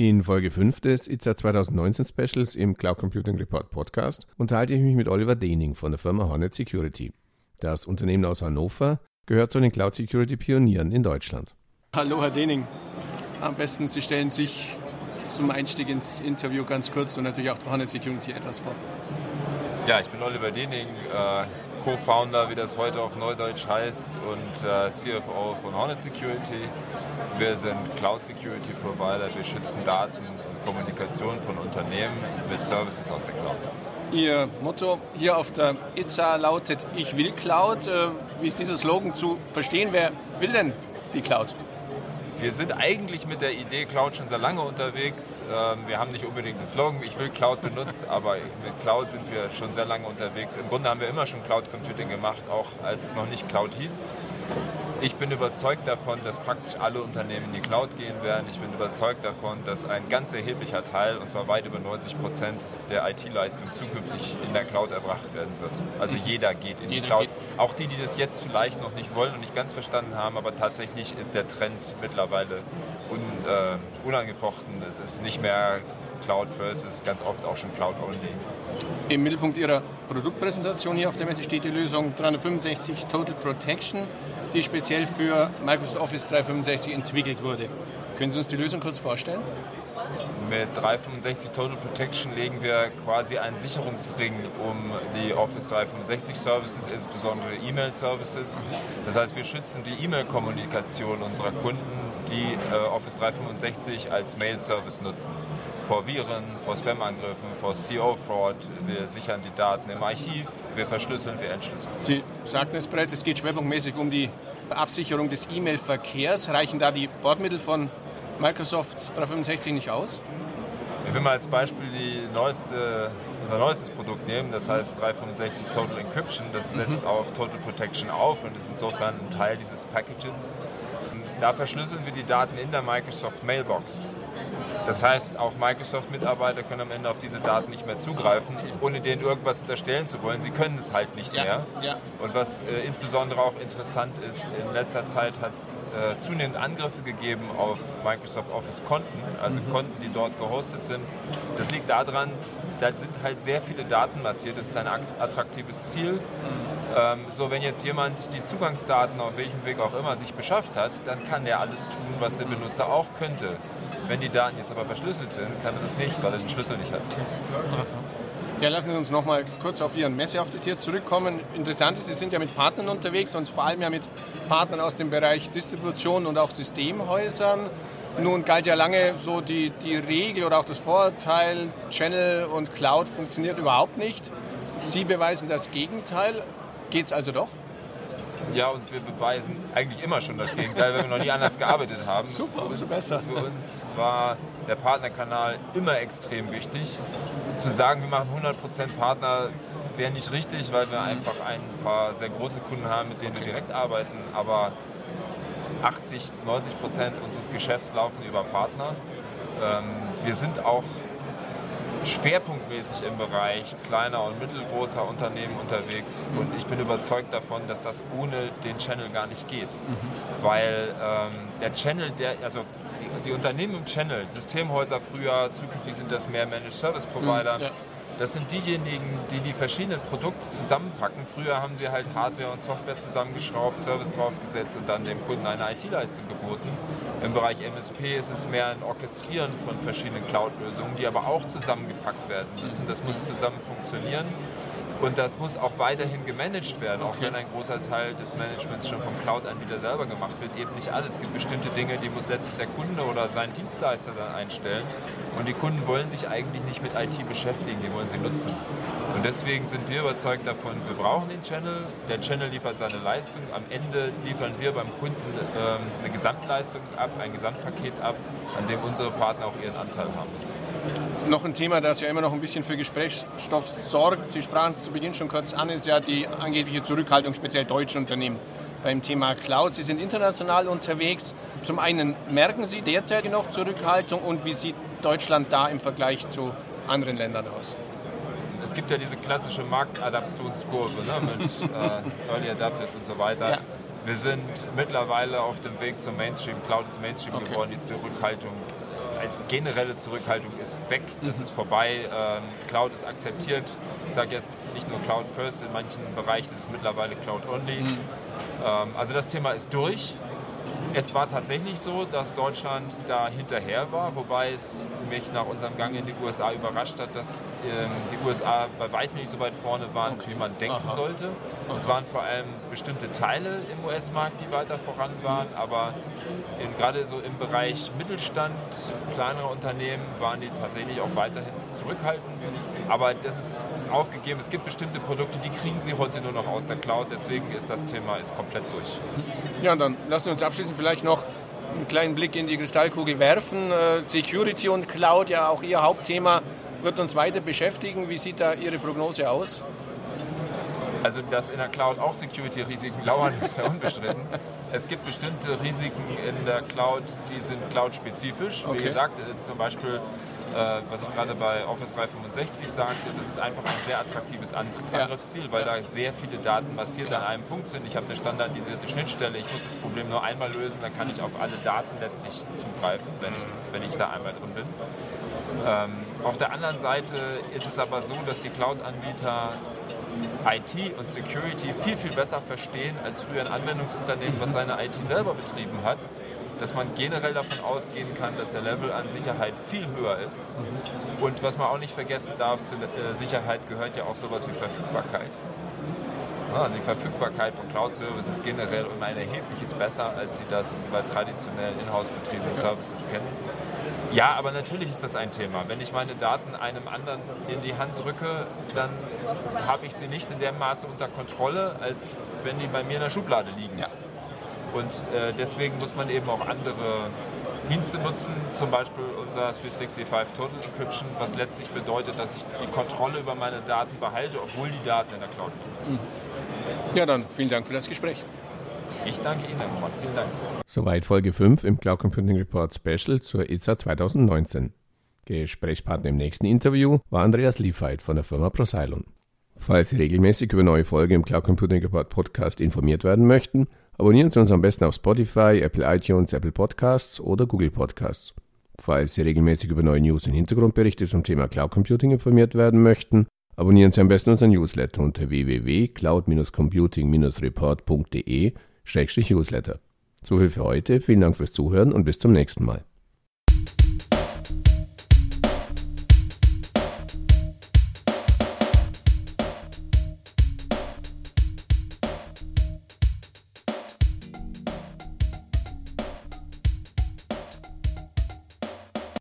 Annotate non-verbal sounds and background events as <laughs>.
In Folge 5 des ITSA 2019 Specials im Cloud Computing Report Podcast unterhalte ich mich mit Oliver Dehning von der Firma Hornet Security. Das Unternehmen aus Hannover gehört zu den Cloud Security Pionieren in Deutschland. Hallo Herr Dehning. Am besten Sie stellen sich zum Einstieg ins Interview ganz kurz und natürlich auch Hornet Security etwas vor. Ja, ich bin Oliver Dehning, äh, Co-Founder, wie das heute auf Neudeutsch heißt, und äh, CFO von Hornet Security. Wir sind Cloud Security Provider. Wir schützen Daten und Kommunikation von Unternehmen mit Services aus der Cloud. Ihr Motto hier auf der ITSA lautet Ich will Cloud. Äh, wie ist dieser Slogan zu verstehen? Wer will denn die Cloud? Wir sind eigentlich mit der Idee Cloud schon sehr lange unterwegs. Ähm, wir haben nicht unbedingt einen Slogan, ich will Cloud benutzt, aber mit Cloud sind wir schon sehr lange unterwegs. Im Grunde haben wir immer schon Cloud Computing gemacht, auch als es noch nicht Cloud hieß. Ich bin überzeugt davon, dass praktisch alle Unternehmen in die Cloud gehen werden. Ich bin überzeugt davon, dass ein ganz erheblicher Teil, und zwar weit über 90 Prozent der IT-Leistung zukünftig in der Cloud erbracht werden wird. Also jeder geht in die Cloud. Auch die, die das jetzt vielleicht noch nicht wollen und nicht ganz verstanden haben, aber tatsächlich ist der Trend mittlerweile un, äh, unangefochten. Es ist nicht mehr Cloud First, ist ganz oft auch schon Cloud Only. Im Mittelpunkt Ihrer Produktpräsentation hier auf der Messe steht die Lösung 365 Total Protection die speziell für Microsoft Office 365 entwickelt wurde. Können Sie uns die Lösung kurz vorstellen? Mit 365 Total Protection legen wir quasi einen Sicherungsring um die Office 365 Services, insbesondere E-Mail-Services. Das heißt, wir schützen die E-Mail-Kommunikation unserer Kunden, die äh, Office 365 als Mail-Service nutzen. Vor Viren, vor Spam-Angriffen, vor CO-Fraud. Wir sichern die Daten im Archiv, wir verschlüsseln, wir entschlüsseln. Sie sagten es bereits, es geht schwerpunktmäßig um die Absicherung des E-Mail-Verkehrs. Reichen da die Bordmittel von Microsoft 365 nicht aus? Ich will mal als Beispiel die neueste, unser neuestes Produkt nehmen, das heißt 365 Total Encryption. Das mhm. setzt mhm. auf Total Protection auf und ist insofern ein Teil dieses Packages. Da verschlüsseln wir die Daten in der Microsoft Mailbox. Das heißt, auch Microsoft-Mitarbeiter können am Ende auf diese Daten nicht mehr zugreifen, ohne denen irgendwas unterstellen zu wollen. Sie können es halt nicht ja, mehr. Ja. Und was äh, insbesondere auch interessant ist, in letzter Zeit hat es äh, zunehmend Angriffe gegeben auf Microsoft Office-Konten, also mhm. Konten, die dort gehostet sind. Das liegt daran, da sind halt sehr viele Daten massiert. Das ist ein attraktives Ziel. Mhm. Ähm, so, wenn jetzt jemand die Zugangsdaten auf welchem Weg auch immer sich beschafft hat, dann kann der alles tun, was der Benutzer auch könnte. Wenn die Daten jetzt aber verschlüsselt sind, kann er das nicht, weil er den Schlüssel nicht hat. Ja, lassen Sie uns noch mal kurz auf Ihren Messeauftritt hier zurückkommen. Interessant ist, Sie sind ja mit Partnern unterwegs und vor allem ja mit Partnern aus dem Bereich Distribution und auch Systemhäusern. Nun galt ja lange so die, die Regel oder auch das Vorurteil, Channel und Cloud funktioniert überhaupt nicht. Sie beweisen das Gegenteil. Geht es also doch? Ja, und wir beweisen eigentlich immer schon das Gegenteil, weil wir noch nie anders gearbeitet haben. Super, für uns, besser. Für uns war der Partnerkanal immer extrem wichtig. Zu sagen, wir machen 100% Partner, wäre nicht richtig, weil wir einfach ein paar sehr große Kunden haben, mit denen wir direkt arbeiten. Aber 80, 90% unseres Geschäfts laufen über Partner. Ähm, wir sind auch schwerpunktmäßig im Bereich kleiner und mittelgroßer Unternehmen unterwegs mhm. und ich bin überzeugt davon, dass das ohne den Channel gar nicht geht. Mhm. Weil ähm, der Channel, der, also die, die, Unternehmen im Channel, Systemhäuser früher, zukünftig sind das mehr Managed Service Provider. Mhm, ja das sind diejenigen, die die verschiedenen Produkte zusammenpacken. Früher haben wir halt Hardware und Software zusammengeschraubt, Service draufgesetzt und dann dem Kunden eine IT-Leistung geboten. Im Bereich MSP ist es mehr ein Orchestrieren von verschiedenen Cloud-Lösungen, die aber auch zusammengepackt werden müssen. Das muss zusammen funktionieren. Und das muss auch weiterhin gemanagt werden, auch wenn ein großer Teil des Managements schon vom Cloud-Anbieter selber gemacht wird. Eben nicht alles. Es gibt bestimmte Dinge, die muss letztlich der Kunde oder sein Dienstleister dann einstellen. Und die Kunden wollen sich eigentlich nicht mit IT beschäftigen, die wollen sie nutzen. Und deswegen sind wir überzeugt davon, wir brauchen den Channel. Der Channel liefert seine Leistung. Am Ende liefern wir beim Kunden ähm, eine Gesamtleistung ab, ein Gesamtpaket ab, an dem unsere Partner auch ihren Anteil haben. Noch ein Thema, das ja immer noch ein bisschen für Gesprächsstoff sorgt. Sie sprachen es zu Beginn schon kurz an, ist ja die angebliche Zurückhaltung speziell deutscher Unternehmen beim Thema Cloud. Sie sind international unterwegs. Zum einen merken Sie derzeit noch Zurückhaltung und wie sieht Deutschland da im Vergleich zu anderen Ländern aus? Es gibt ja diese klassische Marktadaptionskurve ne, mit <laughs> äh, Early Adapters und so weiter. Ja. Wir sind mittlerweile auf dem Weg zum Mainstream. Cloud ist Mainstream okay. geworden. Die Zurückhaltung als generelle Zurückhaltung ist weg, das mhm. ist vorbei. Ähm, Cloud ist akzeptiert. Ich sage jetzt nicht nur Cloud First, in manchen Bereichen ist es mittlerweile Cloud Only. Mhm. Ähm, also das Thema ist durch. Es war tatsächlich so, dass Deutschland da hinterher war, wobei es mich nach unserem Gang in die USA überrascht hat, dass ähm, die USA bei weitem nicht so weit vorne waren, okay. wie man denken Aha. sollte. Aha. Es waren vor allem bestimmte Teile im US-Markt, die weiter voran waren, aber gerade so im Bereich Mittelstand, kleinere Unternehmen waren die tatsächlich auch weiterhin zurückhaltend. Aber das ist aufgegeben. Es gibt bestimmte Produkte, die kriegen sie heute nur noch aus der Cloud. Deswegen ist das Thema ist komplett durch. Ja, und dann lassen wir uns abschließend vielleicht noch einen kleinen Blick in die Kristallkugel werfen. Äh, Security und Cloud, ja auch Ihr Hauptthema, wird uns weiter beschäftigen. Wie sieht da Ihre Prognose aus? Also, dass in der Cloud auch Security-Risiken lauern, <laughs> ist ja unbestritten. Es gibt bestimmte Risiken in der Cloud, die sind cloud-spezifisch. Okay. Wie gesagt, äh, zum Beispiel äh, was ich gerade bei Office 365 sagte, das ist einfach ein sehr attraktives Angriffsziel, weil ja. da sehr viele Daten basiert an einem Punkt sind. Ich habe eine standardisierte Schnittstelle, ich muss das Problem nur einmal lösen, dann kann ich auf alle Daten letztlich zugreifen, wenn ich, wenn ich da einmal drin bin. Ähm, auf der anderen Seite ist es aber so, dass die Cloud-Anbieter IT und Security viel, viel besser verstehen als früher ein Anwendungsunternehmen, was seine IT selber betrieben hat dass man generell davon ausgehen kann, dass der Level an Sicherheit viel höher ist. Und was man auch nicht vergessen darf, zur äh, Sicherheit gehört ja auch sowas wie Verfügbarkeit. Also die Verfügbarkeit von Cloud-Services generell um ein erhebliches besser, als sie das bei traditionellen Inhouse-betriebenen Services kennen. Ja, aber natürlich ist das ein Thema. Wenn ich meine Daten einem anderen in die Hand drücke, dann habe ich sie nicht in dem Maße unter Kontrolle, als wenn die bei mir in der Schublade liegen. Ja. Und äh, deswegen muss man eben auch andere Dienste nutzen, zum Beispiel unser 365 Total Encryption, was letztlich bedeutet, dass ich die Kontrolle über meine Daten behalte, obwohl die Daten in der Cloud liegen. Mhm. Ja, dann vielen Dank für das Gespräch. Ich danke Ihnen, Roman. Vielen Dank. Soweit Folge 5 im Cloud Computing Report Special zur ITSA 2019. Gesprächspartner im nächsten Interview war Andreas Liefheit von der Firma Prosylon. Falls Sie regelmäßig über neue Folgen im Cloud Computing Report Podcast informiert werden möchten, Abonnieren Sie uns am besten auf Spotify, Apple iTunes, Apple Podcasts oder Google Podcasts. Falls Sie regelmäßig über neue News und Hintergrundberichte zum Thema Cloud Computing informiert werden möchten, abonnieren Sie am besten unseren Newsletter unter www.cloud-computing-report.de-newsletter. So viel für heute, vielen Dank fürs Zuhören und bis zum nächsten Mal.